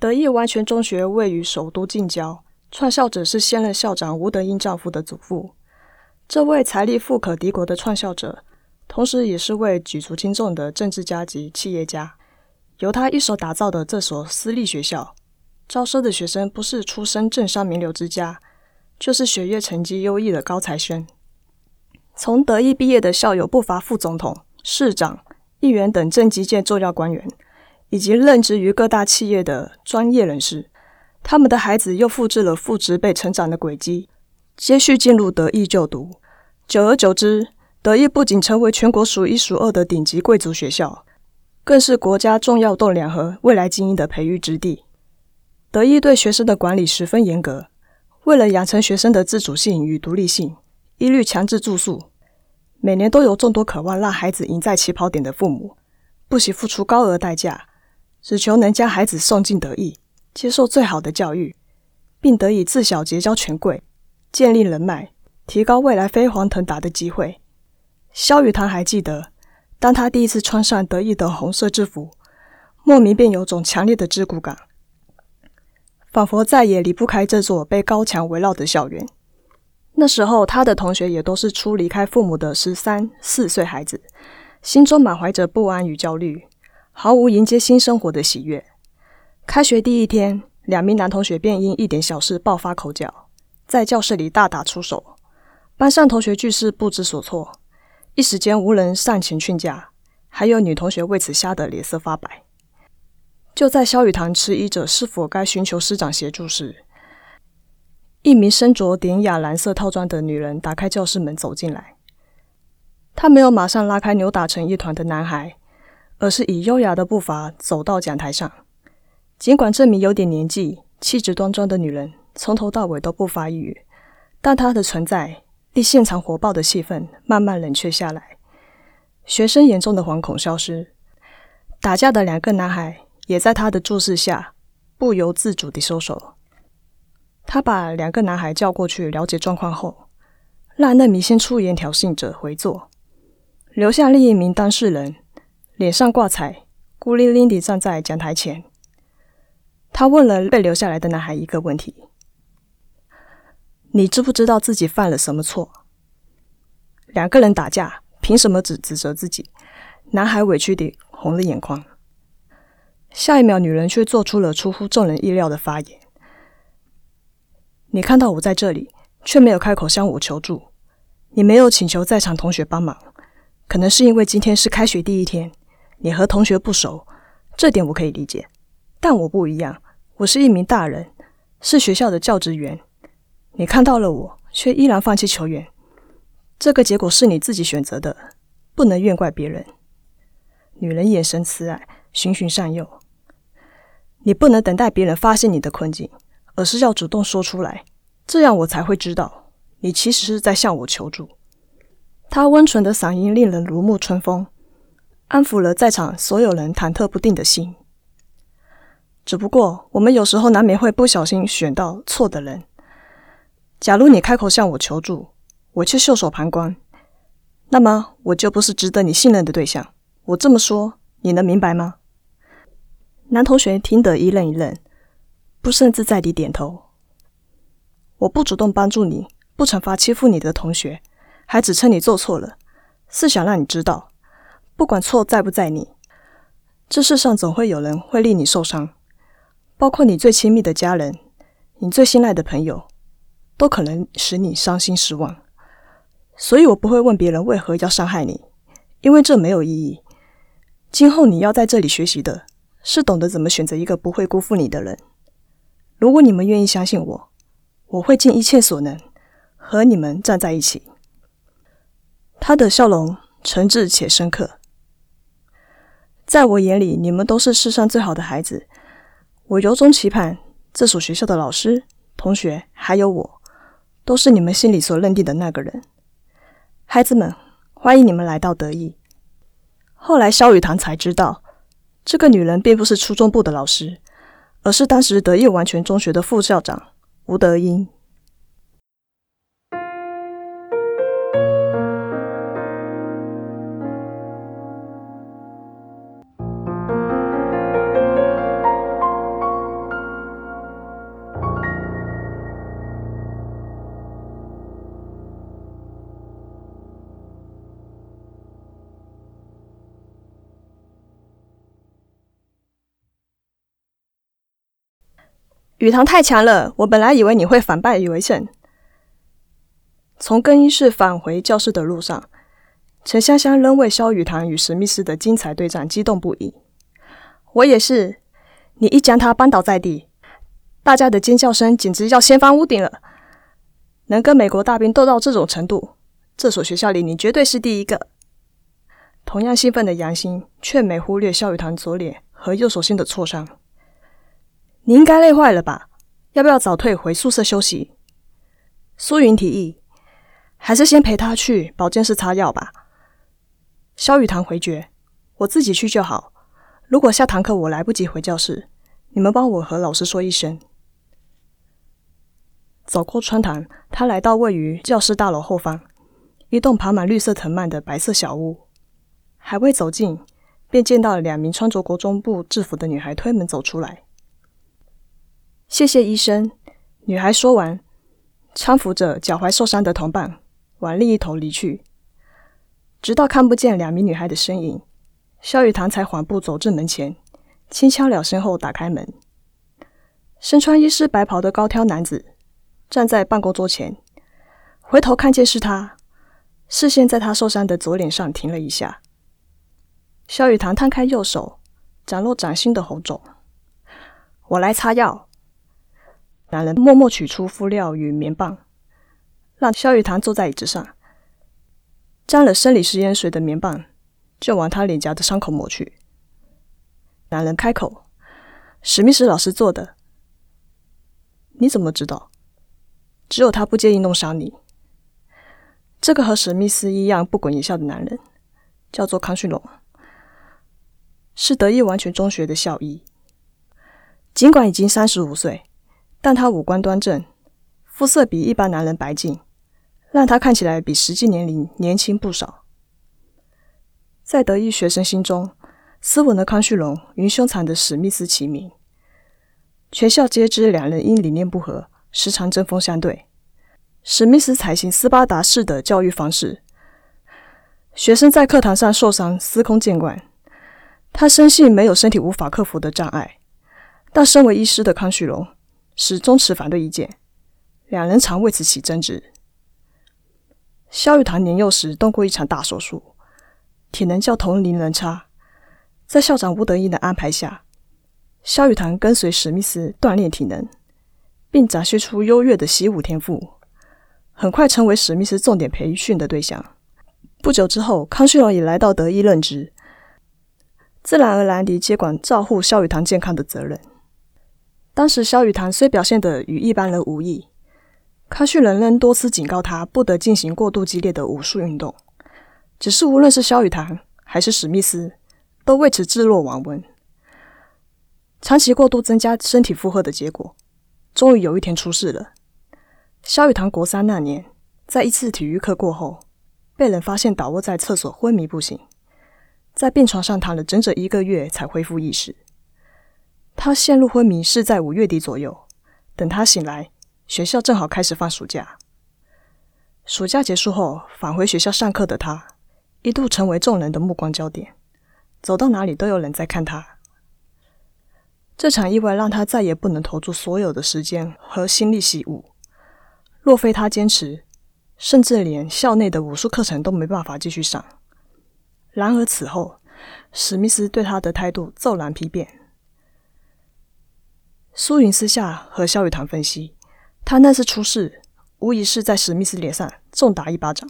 德意完全中学位于首都近郊，创校者是现任校长吴德英丈夫的祖父。这位财力富可敌国的创校者，同时也是位举足轻重的政治家及企业家。由他一手打造的这所私立学校，招收的学生不是出身政商名流之家，就是学业成绩优异的高材生。从德意毕业的校友不乏副总统、市长、议员等政绩界重要官员，以及任职于各大企业的专业人士。他们的孩子又复制了父职辈成长的轨迹。接续进入德意就读，久而久之，德意不仅成为全国数一数二的顶级贵族学校，更是国家重要栋梁和未来精英的培育之地。德意对学生的管理十分严格，为了养成学生的自主性与独立性，一律强制住宿。每年都有众多渴望让孩子赢在起跑点的父母，不惜付出高额代价，只求能将孩子送进德意，接受最好的教育，并得以自小结交权贵。建立人脉，提高未来飞黄腾达的机会。萧雨堂还记得，当他第一次穿上得意的红色制服，莫名便有种强烈的桎梏感，仿佛再也离不开这座被高墙围绕的校园。那时候，他的同学也都是初离开父母的十三四岁孩子，心中满怀着不安与焦虑，毫无迎接新生活的喜悦。开学第一天，两名男同学便因一点小事爆发口角。在教室里大打出手，班上同学俱是不知所措，一时间无人上前劝架，还有女同学为此吓得脸色发白。就在萧雨堂迟疑着是否该寻求师长协助时，一名身着典雅蓝色套装的女人打开教室门走进来。她没有马上拉开扭打成一团的男孩，而是以优雅的步伐走到讲台上。尽管这名有点年纪、气质端庄的女人。从头到尾都不发一语，但她的存在令现场火爆的气氛慢慢冷却下来。学生眼中的惶恐消失，打架的两个男孩也在他的注视下不由自主地收手。他把两个男孩叫过去了解状况后，让那名先出言挑衅者回座，留下另一名当事人脸上挂彩，孤零零地站在讲台前。他问了被留下来的男孩一个问题。你知不知道自己犯了什么错？两个人打架，凭什么只指责自己？男孩委屈地红了眼眶。下一秒，女人却做出了出乎众人意料的发言：“你看到我在这里，却没有开口向我求助。你没有请求在场同学帮忙，可能是因为今天是开学第一天，你和同学不熟，这点我可以理解。但我不一样，我是一名大人，是学校的教职员。”你看到了我，却依然放弃求援，这个结果是你自己选择的，不能怨怪别人。女人眼神慈爱，循循善诱。你不能等待别人发现你的困境，而是要主动说出来，这样我才会知道你其实是在向我求助。她温存的嗓音令人如沐春风，安抚了在场所有人忐忑不定的心。只不过，我们有时候难免会不小心选到错的人。假如你开口向我求助，我却袖手旁观，那么我就不是值得你信任的对象。我这么说，你能明白吗？男同学听得一愣一愣，不胜自在地点头。我不主动帮助你，不惩罚欺负你的同学，还指称你做错了，是想让你知道，不管错在不在你，这世上总会有人会令你受伤，包括你最亲密的家人，你最信赖的朋友。都可能使你伤心失望，所以我不会问别人为何要伤害你，因为这没有意义。今后你要在这里学习的是懂得怎么选择一个不会辜负你的人。如果你们愿意相信我，我会尽一切所能和你们站在一起。他的笑容诚挚且深刻，在我眼里，你们都是世上最好的孩子。我由衷期盼这所学校的老师、同学还有我。都是你们心里所认定的那个人，孩子们，欢迎你们来到德意。后来，肖雨堂才知道，这个女人并不是初中部的老师，而是当时德意完全中学的副校长吴德英。雨堂太强了，我本来以为你会反败为胜。从更衣室返回教室的路上，陈香香仍为萧雨堂与史密斯的精彩对战激动不已。我也是，你一将他扳倒在地，大家的尖叫声简直要掀翻屋顶了。能跟美国大兵斗到这种程度，这所学校里你绝对是第一个。同样兴奋的杨欣却没忽略萧雨堂左脸和右手心的挫伤。你应该累坏了吧？要不要早退回宿舍休息？苏云提议，还是先陪他去保健室擦药吧。萧雨堂回绝，我自己去就好。如果下堂课我来不及回教室，你们帮我和老师说一声。走过穿堂，他来到位于教室大楼后方一栋爬满绿色藤蔓的白色小屋。还未走近，便见到了两名穿着国中部制服的女孩推门走出来。谢谢医生。女孩说完，搀扶着脚踝受伤的同伴往另一头离去。直到看不见两名女孩的身影，萧雨堂才缓步走至门前，轻敲两声后打开门。身穿医师白袍的高挑男子。站在办公桌前，回头看见是他，视线在他受伤的左脸上停了一下。萧雨堂摊开右手，展露崭新的红肿。我来擦药。男人默默取出敷料与棉棒，让萧雨堂坐在椅子上，沾了生理食盐水的棉棒就往他脸颊的伤口抹去。男人开口：“史密斯老师做的，你怎么知道？”只有他不介意弄伤你。这个和史密斯一样不苟言笑的男人，叫做康逊龙，是德意完全中学的校医。尽管已经三十五岁，但他五官端正，肤色比一般男人白净，让他看起来比实际年龄年轻不少。在德意学生心中，斯文的康旭龙与凶残的史密斯齐名，全校皆知两人因理念不合。时常针锋相对。史密斯采行斯巴达式的教育方式，学生在课堂上受伤司空见惯。他深信没有身体无法克服的障碍，但身为医师的康旭龙始终持反对意见，两人常为此起争执。萧雨堂年幼时动过一场大手术，体能较同龄人差。在校长吴德英的安排下，萧雨堂跟随史密斯锻炼体能。并展现出优越的习武天赋，很快成为史密斯重点培训的对象。不久之后，康旭龙也来到德医任职，自然而然地接管照护萧雨堂健康的责任。当时，萧雨堂虽表现得与一般人无异，康旭仍仍多次警告他不得进行过度激烈的武术运动。只是，无论是萧雨堂还是史密斯，都为此置若罔闻。长期过度增加身体负荷的结果。终于有一天出事了。萧雨堂国三那年，在一次体育课过后，被人发现倒卧在厕所昏迷不醒，在病床上躺了整整一个月才恢复意识。他陷入昏迷是在五月底左右。等他醒来，学校正好开始放暑假。暑假结束后返回学校上课的他，一度成为众人的目光焦点，走到哪里都有人在看他。这场意外让他再也不能投注所有的时间和心力习武。若非他坚持，甚至连校内的武术课程都没办法继续上。然而此后，史密斯对他的态度骤然批变。苏云私下和萧雨堂分析，他那次出事，无疑是在史密斯脸上重打一巴掌。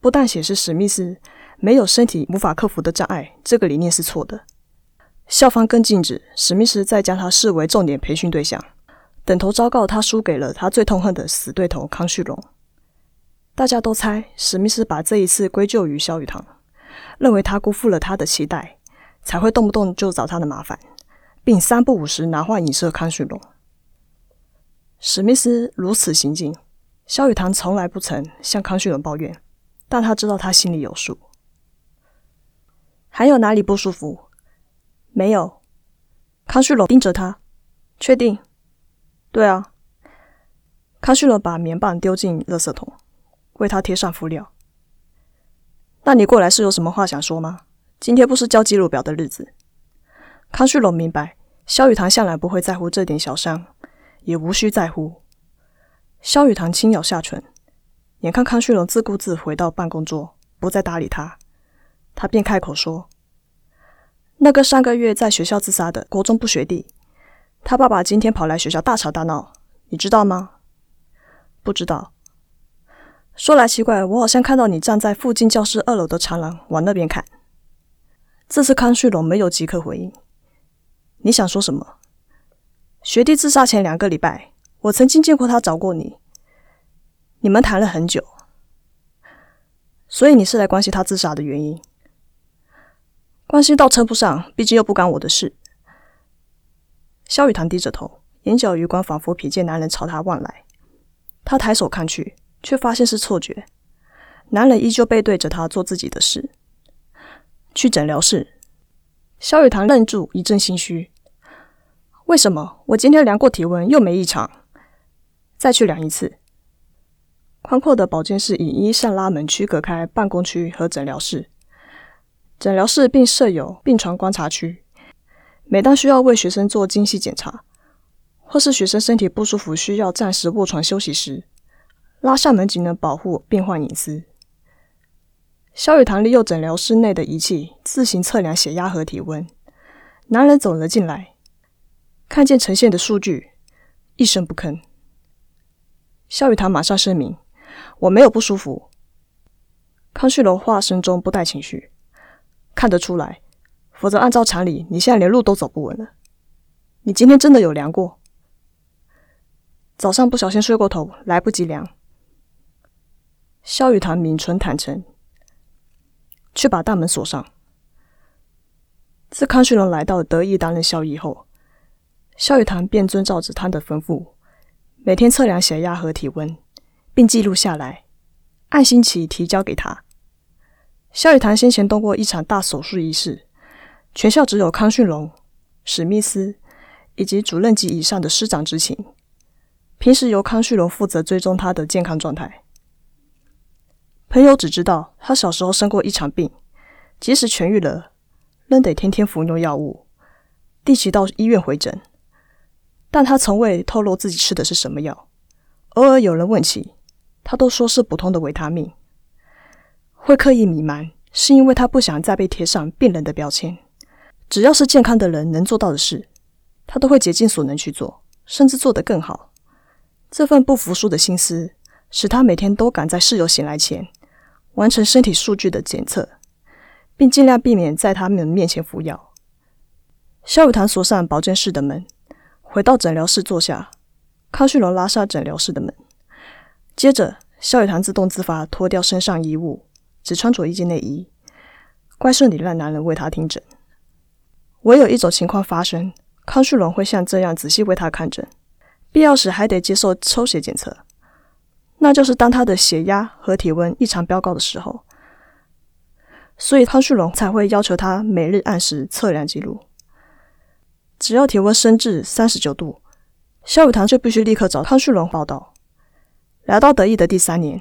不但显示史密斯没有身体无法克服的障碍，这个理念是错的。校方更禁止史密斯再将他视为重点培训对象，等同昭告他输给了他最痛恨的死对头康旭龙。大家都猜史密斯把这一次归咎于萧雨堂，认为他辜负了他的期待，才会动不动就找他的麻烦，并三不五时拿话影射康旭龙。史密斯如此行径，萧雨堂从来不曾向康旭龙抱怨，但他知道他心里有数。还有哪里不舒服？没有，康旭龙盯着他，确定？对啊。康旭龙把棉棒丢进垃圾桶，为他贴上敷料。那你过来是有什么话想说吗？今天不是交记录表的日子。康旭龙明白，萧雨堂向来不会在乎这点小伤，也无需在乎。萧雨堂轻咬下唇，眼看康旭龙自顾自回到办公桌，不再搭理他，他便开口说：“那个上个月在学校自杀的国中部学弟，他爸爸今天跑来学校大吵大闹，你知道吗？”“不知道。”“说来奇怪，我好像看到你站在附近教室二楼的长廊往那边看。”这次康旭龙没有即刻回应。你想说什么？学弟自杀前两个礼拜，我曾经见过他找过你，你们谈了很久，所以你是来关心他自杀的原因？关心倒称不上，毕竟又不干我的事。萧雨堂低着头，眼角余光仿佛瞥见男人朝他望来，他抬手看去，却发现是错觉，男人依旧背对着他做自己的事。去诊疗室，萧雨堂愣住，一阵心虚。为什么我今天量过体温又没异常？再去量一次。宽阔的保健室以一扇拉门区隔开办公区和诊疗室。诊疗室并设有病床观察区，每当需要为学生做精细检查，或是学生身体不舒服需要暂时卧床休息时，拉上门仅能保护病患隐私。萧雨堂利用诊疗室内的仪器自行测量血压和体温。男人走了进来，看见呈现的数据，一声不吭。萧雨堂马上声明：“我没有不舒服。”康旭楼话声中不带情绪，看得出来。否则，按照常理，你现在连路都走不稳了。你今天真的有量过？早上不小心睡过头，来不及量。萧雨堂抿唇坦诚。去把大门锁上。自康旭龙来到得意担任校医后，萧雨堂便遵照着他的吩咐，每天测量血压和体温，并记录下来，按星期提交给他。萧雨堂先前动过一场大手术仪式，全校只有康旭龙、史密斯以及主任级以上的师长知情。平时由康旭龙负责追踪他的健康状态。朋友只知道他小时候生过一场病，即使痊愈了，仍得天天服用药物，定期到医院回诊。但他从未透露自己吃的是什么药。偶尔有人问起，他都说是普通的维他命。会刻意隐瞒，是因为他不想再被贴上病人的标签。只要是健康的人能做到的事，他都会竭尽所能去做，甚至做得更好。这份不服输的心思，使他每天都赶在室友醒来前。完成身体数据的检测，并尽量避免在他们面前服药。萧雨堂锁上保健室的门，回到诊疗室坐下。康旭龙拉上诊疗室的门，接着萧雨堂自动自发脱掉身上衣物，只穿着一件内衣，怪顺地让男人为他听诊。唯有一种情况发生，康旭龙会像这样仔细为他看诊，必要时还得接受抽血检测。那就是当他的血压和体温异常飙高的时候，所以康旭龙才会要求他每日按时测量记录。只要体温升至三十九度，萧雨堂就必须立刻找康旭龙报道。来到德意的第三年，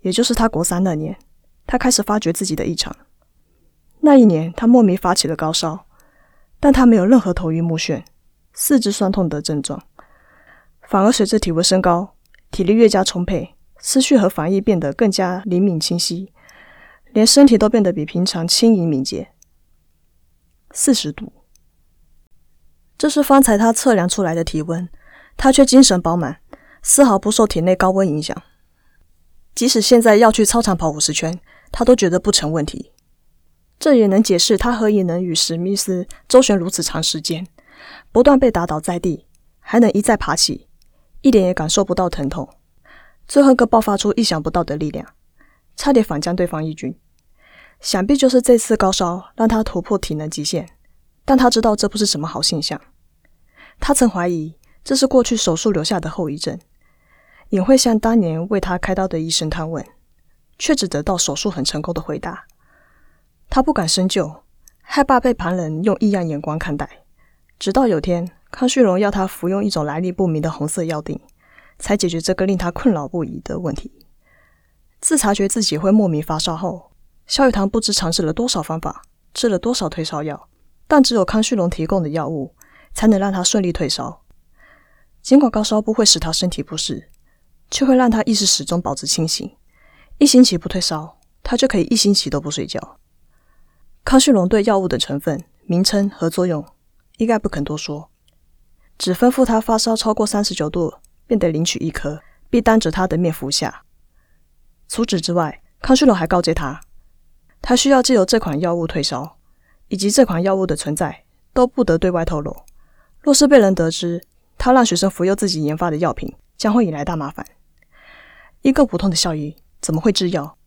也就是他国三那年，他开始发觉自己的异常。那一年，他莫名发起了高烧，但他没有任何头晕目眩、四肢酸痛的症状，反而随着体温升高，体力越加充沛。思绪和反应变得更加灵敏清晰，连身体都变得比平常轻盈敏捷。四十度，这是方才他测量出来的体温，他却精神饱满，丝毫不受体内高温影响。即使现在要去操场跑五十圈，他都觉得不成问题。这也能解释他何以能与史密斯周旋如此长时间，不断被打倒在地，还能一再爬起，一点也感受不到疼痛。最后，个爆发出意想不到的力量，差点反将对方一军。想必就是这次高烧让他突破体能极限，但他知道这不是什么好现象。他曾怀疑这是过去手术留下的后遗症，也会向当年为他开刀的医生探问，却只得到手术很成功的回答。他不敢深究，害怕被旁人用异样眼光看待。直到有天，康旭荣要他服用一种来历不明的红色药锭。才解决这个令他困扰不已的问题。自察觉自己会莫名发烧后，萧雨堂不知尝试了多少方法，吃了多少退烧药，但只有康旭龙提供的药物才能让他顺利退烧。尽管高烧不会使他身体不适，却会让他意识始终保持清醒。一星期不退烧，他就可以一星期都不睡觉。康旭龙对药物的成分、名称和作用一概不肯多说，只吩咐他发烧超过三十九度便得领取一颗，并当着他的面服下。除此之外，康旭龙还告诫他，他需要借由这款药物退烧，以及这款药物的存在都不得对外透露。若是被人得知他让学生服用自己研发的药品，将会引来大麻烦。一个普通的校医怎么会制药？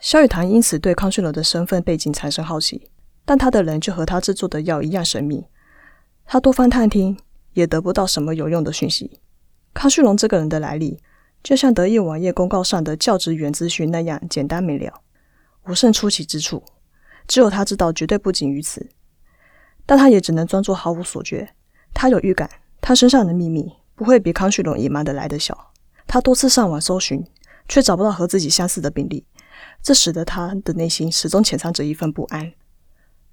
萧雨堂因此对康旭龙的身份背景产生好奇，但他的人就和他制作的药一样神秘。他多方探听，也得不到什么有用的讯息。康旭龙这个人的来历。就像得意网页公告上的教职员资讯那样简单明了，无甚出奇之处。只有他知道，绝对不仅于此。但他也只能装作毫无所觉。他有预感，他身上的秘密不会比康旭龙隐瞒的来得小。他多次上网搜寻，却找不到和自己相似的病例，这使得他的内心始终潜藏着一份不安。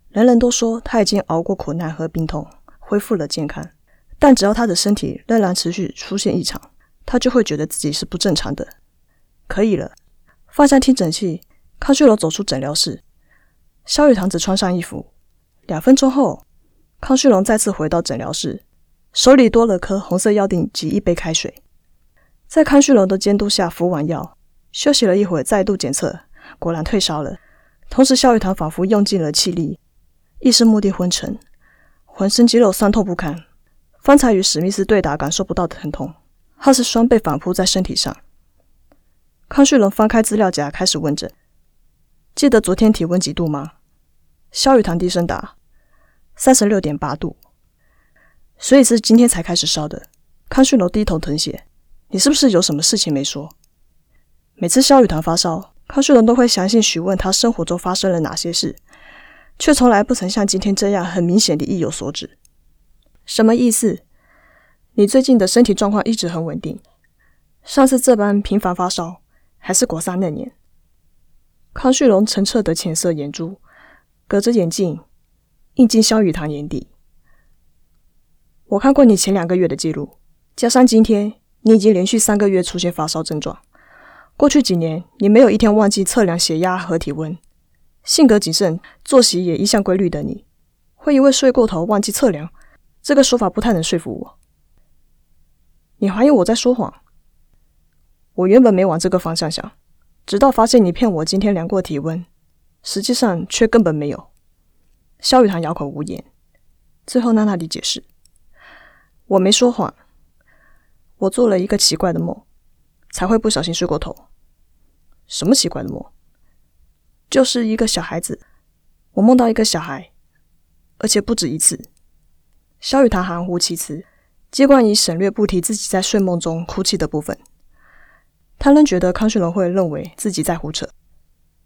人人都说他已经熬过苦难和病痛，恢复了健康，但只要他的身体仍然持续出现异常。他就会觉得自己是不正常的。可以了，放下听诊器，康旭龙走出诊疗室。萧雨堂只穿上衣服。两分钟后，康旭龙再次回到诊疗室，手里多了颗红色药锭及一杯开水。在康旭龙的监督下服完药，休息了一会，再度检测，果然退烧了。同时，萧雨堂仿佛用尽了气力，意识目的昏沉，浑身肌肉酸痛不堪，方才与史密斯对打感受不到疼痛。他是双倍反扑在身体上。康旭龙翻开资料夹，开始问诊。记得昨天体温几度吗？萧雨堂低声答：“三十六点八度。”所以是今天才开始烧的。康旭楼低头誊写：“你是不是有什么事情没说？”每次萧雨堂发烧，康旭龙都会详细询问他生活中发生了哪些事，却从来不曾像今天这样很明显的意有所指。什么意思？你最近的身体状况一直很稳定，上次这般频繁发烧还是国三那年。康旭龙澄澈的浅色眼珠，隔着眼镜映进萧雨堂眼底。我看过你前两个月的记录，加上今天，你已经连续三个月出现发烧症状。过去几年，你没有一天忘记测量血压和体温。性格谨慎、作息也一向规律的你，会因为睡过头忘记测量？这个说法不太能说服我。你怀疑我在说谎？我原本没往这个方向想，直到发现你骗我今天量过体温，实际上却根本没有。萧雨堂哑口无言。最后，娜娜里解释：“我没说谎，我做了一个奇怪的梦，才会不小心睡过头。什么奇怪的梦？就是一个小孩子，我梦到一个小孩，而且不止一次。”萧雨堂含糊其辞。接冠以省略不提自己在睡梦中哭泣的部分，他仍觉得康旭龙会认为自己在胡扯。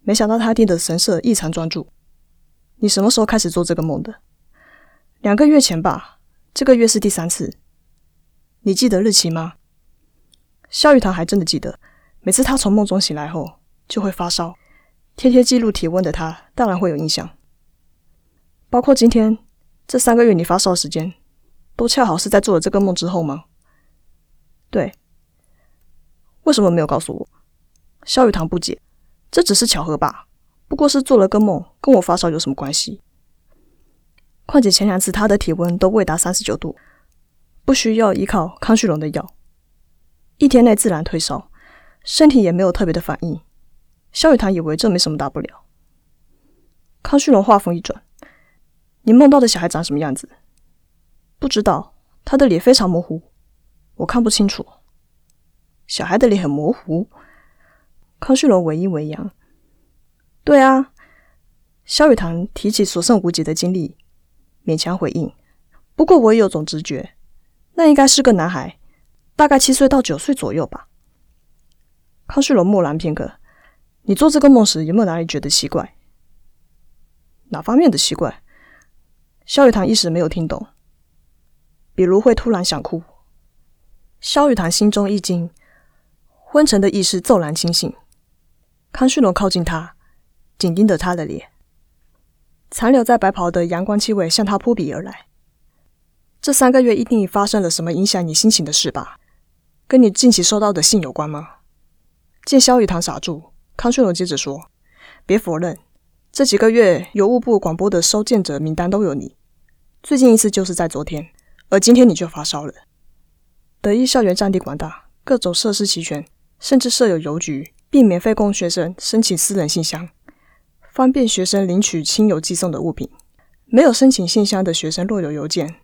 没想到他听的神色异常专注。你什么时候开始做这个梦的？两个月前吧，这个月是第三次。你记得日期吗？萧雨堂还真的记得，每次他从梦中醒来后就会发烧，天天记录体温的他当然会有印象，包括今天这三个月你发烧的时间。都恰好是在做了这个梦之后吗？对，为什么没有告诉我？萧雨堂不解，这只是巧合吧？不过是做了个梦，跟我发烧有什么关系？况且前两次他的体温都未达三十九度，不需要依靠康旭龙的药，一天内自然退烧，身体也没有特别的反应。萧雨堂以为这没什么大不了。康旭龙话锋一转：“你梦到的小孩长什么样子？”不知道，他的脸非常模糊，我看不清楚。小孩的脸很模糊。康旭龙唯一为阳。对啊，萧雨堂提起所剩无几的经历，勉强回应。不过我也有种直觉，那应该是个男孩，大概七岁到九岁左右吧。康旭龙默然片刻。你做这个梦时有没有哪里觉得奇怪？哪方面的奇怪？萧雨堂一时没有听懂。比如会突然想哭，萧雨堂心中一惊，昏沉的意识骤然清醒。康旭龙靠近他，紧盯着他的脸，残留在白袍的阳光气味向他扑鼻而来。这三个月一定发生了什么影响你心情的事吧？跟你近期收到的信有关吗？见萧雨堂傻住，康旭龙接着说：“别否认，这几个月邮务部广播的收件者名单都有你。最近一次就是在昨天，而今天你就发烧了。德意校园占地广大，各种设施齐全，甚至设有邮局，并免费供学生申请私人信箱，方便学生领取亲友寄送的物品。没有申请信箱的学生，若有邮件。”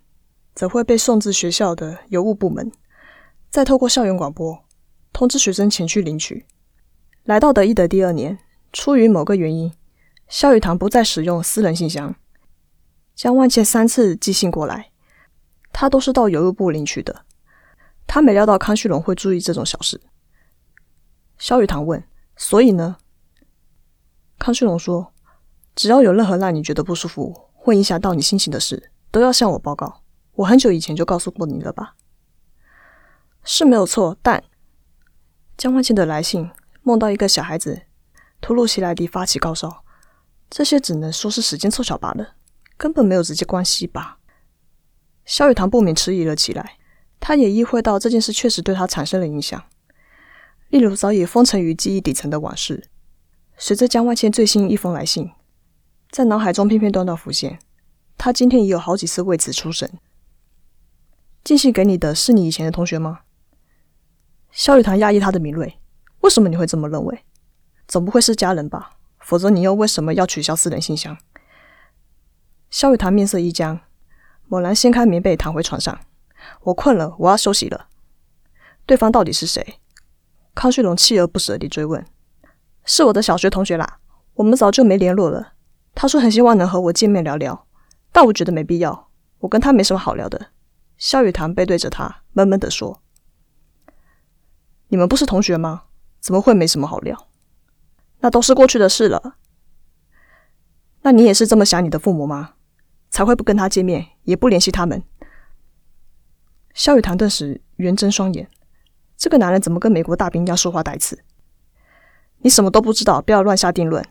则会被送至学校的邮务部门，再透过校园广播通知学生前去领取。来到德意的第二年，出于某个原因，萧雨堂不再使用私人信箱。江万茜三次寄信过来，他都是到邮务部领取的。他没料到康旭龙会注意这种小事。萧雨堂问：“所以呢？”康旭龙说：“只要有任何让你觉得不舒服，会影响到你心情的事，都要向我报告。”我很久以前就告诉过你了吧？是没有错，但江万茜的来信梦到一个小孩子突如其来地发起高烧，这些只能说是时间凑巧罢了，根本没有直接关系吧？萧雨堂不免迟疑了起来，他也意会到这件事确实对他产生了影响，例如早已封存于记忆底层的往事，随着江万茜最新一封来信，在脑海中片片段段浮现，他今天也有好几次为此出神。寄信给你的是你以前的同学吗？萧雨堂讶异他的敏锐，为什么你会这么认为？总不会是家人吧？否则你又为什么要取消私人信箱？萧雨堂面色一僵，猛然掀开棉被躺回床上。我困了，我要休息了。对方到底是谁？康旭龙锲而不舍地追问。是我的小学同学啦，我们早就没联络了。他说很希望能和我见面聊聊，但我觉得没必要，我跟他没什么好聊的。萧雨堂背对着他，闷闷地说：“你们不是同学吗？怎么会没什么好聊？那都是过去的事了。那你也是这么想你的父母吗？才会不跟他见面，也不联系他们？”萧雨堂顿时圆睁双眼，这个男人怎么跟美国大兵一样说话带刺？你什么都不知道，不要乱下定论。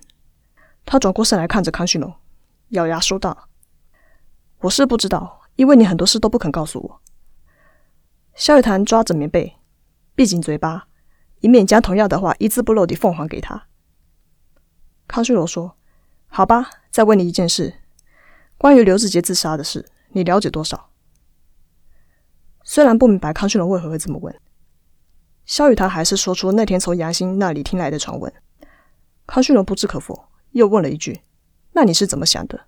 他转过身来看着康旭龙，咬牙说道：“我是不知道。”因为你很多事都不肯告诉我，萧雨潭抓着棉被，闭紧嘴巴，以免将同样的话一字不漏地奉还给他。康旭龙说：“好吧，再问你一件事，关于刘志杰自杀的事，你了解多少？”虽然不明白康旭龙为何会这么问，萧雨潭还是说出那天从杨兴那里听来的传闻。康旭龙不置可否，又问了一句：“那你是怎么想的？”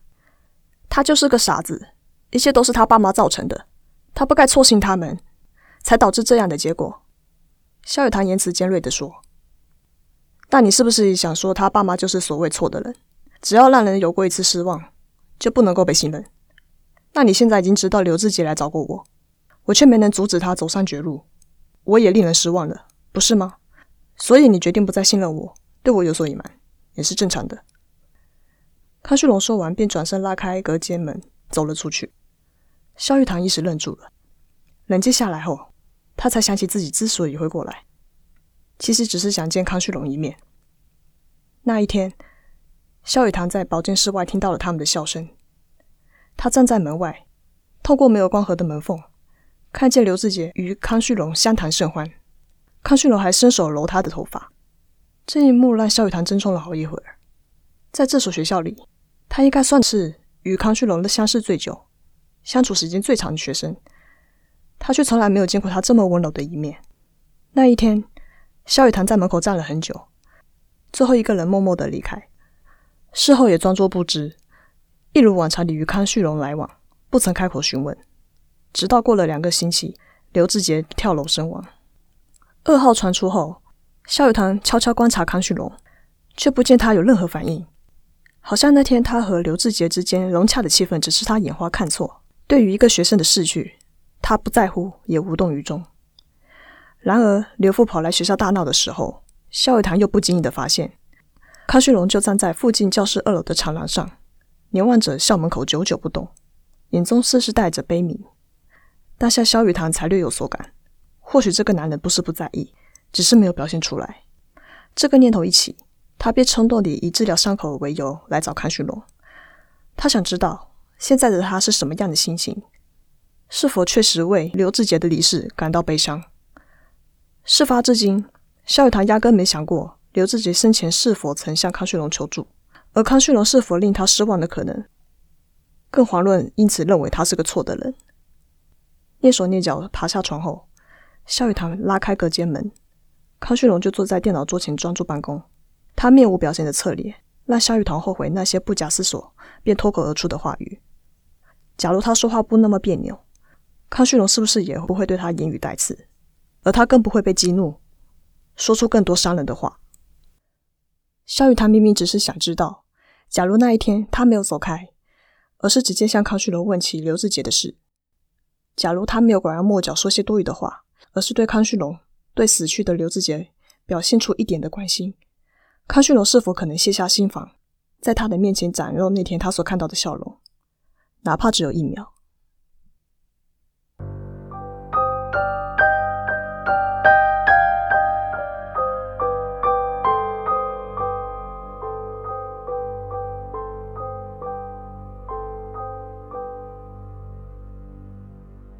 他就是个傻子。一切都是他爸妈造成的，他不该错信他们，才导致这样的结果。萧雨堂言辞尖锐地说：“但你是不是想说他爸妈就是所谓错的人？只要让人有过一次失望，就不能够被信任？那你现在已经知道刘志杰来找过我，我却没能阻止他走上绝路，我也令人失望了，不是吗？所以你决定不再信任我，对我有所隐瞒，也是正常的。”康旭龙说完，便转身拉开隔间门。走了出去，萧玉堂一时愣住了。冷静下来后，他才想起自己之所以会过来，其实只是想见康旭龙一面。那一天，萧玉堂在保健室外听到了他们的笑声。他站在门外，透过没有光合的门缝，看见刘志杰与康旭龙相谈甚欢。康旭龙还伸手揉他的头发。这一幕让萧雨堂怔忡了好一会儿。在这所学校里，他应该算是。与康旭龙的相识最久、相处时间最长的学生，他却从来没有见过他这么温柔的一面。那一天，萧雨堂在门口站了很久，最后一个人默默的离开，事后也装作不知，一如往常地与康旭龙来往，不曾开口询问。直到过了两个星期，刘志杰跳楼身亡。噩耗传出后，萧雨堂悄悄观察康旭龙，却不见他有任何反应。好像那天他和刘志杰之间融洽的气氛，只是他眼花看错。对于一个学生的逝去，他不在乎，也无动于衷。然而，刘父跑来学校大闹的时候，萧雨堂又不经意的发现，康旭龙就站在附近教室二楼的长廊上，凝望着校门口，久久不动，眼中似是带着悲悯。当下，萧雨堂才略有所感，或许这个男人不是不在意，只是没有表现出来。这个念头一起。他便冲动地以治疗伤口为由来找康旭龙，他想知道现在的他是什么样的心情。是否确实为刘志杰的离世感到悲伤？事发至今，萧雨堂压根没想过刘志杰生前是否曾向康旭龙求助，而康旭龙是否令他失望的可能，更遑论因此认为他是个错的人。蹑手蹑脚爬下床后，萧雨堂拉开隔间门，康旭龙就坐在电脑桌前专注办公。他面无表情的侧脸，让萧雨堂后悔那些不假思索便脱口而出的话语。假如他说话不那么别扭，康旭龙是不是也不会对他言语带刺？而他更不会被激怒，说出更多伤人的话。萧雨堂明明只是想知道，假如那一天他没有走开，而是直接向康旭龙问起刘志杰的事；假如他没有拐弯抹角说些多余的话，而是对康旭龙、对死去的刘志杰表现出一点的关心，康旭龙是否可能卸下心防，在他的面前展露那天他所看到的笑容，哪怕只有一秒？